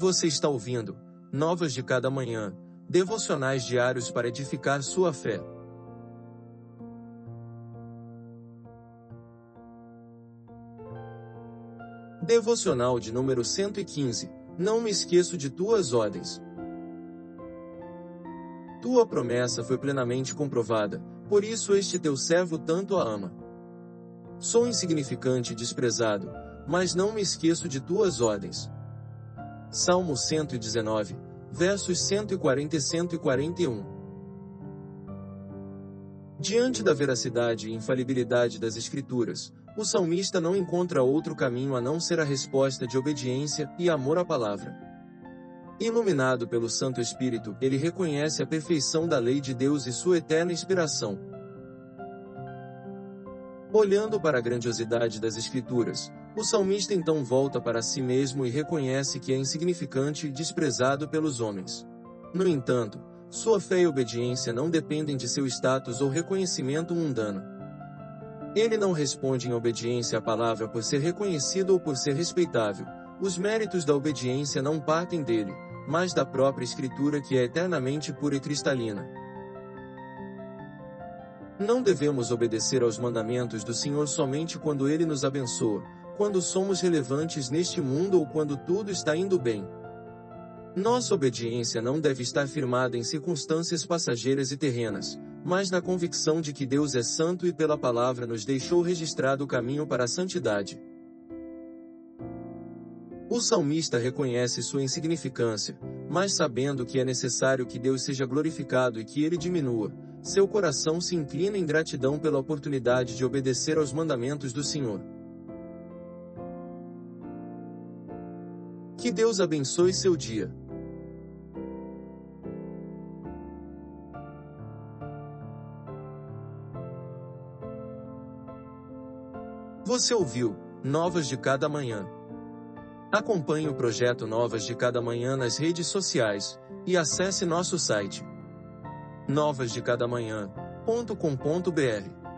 Você está ouvindo Novas de Cada Manhã, devocionais diários para edificar sua fé. Devocional de número 115 Não me esqueço de tuas ordens. Tua promessa foi plenamente comprovada, por isso este teu servo tanto a ama. Sou insignificante e desprezado, mas não me esqueço de tuas ordens. Salmo 119, versos 140 e 141. Diante da veracidade e infalibilidade das Escrituras, o salmista não encontra outro caminho a não ser a resposta de obediência e amor à palavra. Iluminado pelo Santo Espírito, ele reconhece a perfeição da lei de Deus e sua eterna inspiração. Olhando para a grandiosidade das Escrituras, o salmista então volta para si mesmo e reconhece que é insignificante e desprezado pelos homens. No entanto, sua fé e obediência não dependem de seu status ou reconhecimento mundano. Ele não responde em obediência à palavra por ser reconhecido ou por ser respeitável. Os méritos da obediência não partem dele, mas da própria Escritura que é eternamente pura e cristalina. Não devemos obedecer aos mandamentos do Senhor somente quando Ele nos abençoa, quando somos relevantes neste mundo ou quando tudo está indo bem. Nossa obediência não deve estar firmada em circunstâncias passageiras e terrenas, mas na convicção de que Deus é santo e pela palavra nos deixou registrado o caminho para a santidade. O salmista reconhece sua insignificância, mas sabendo que é necessário que Deus seja glorificado e que ele diminua, seu coração se inclina em gratidão pela oportunidade de obedecer aos mandamentos do Senhor. Que Deus abençoe seu dia. Você ouviu Novas de Cada Manhã. Acompanhe o projeto Novas de Cada Manhã nas redes sociais e acesse nosso site novasdecadamanhã.com.br.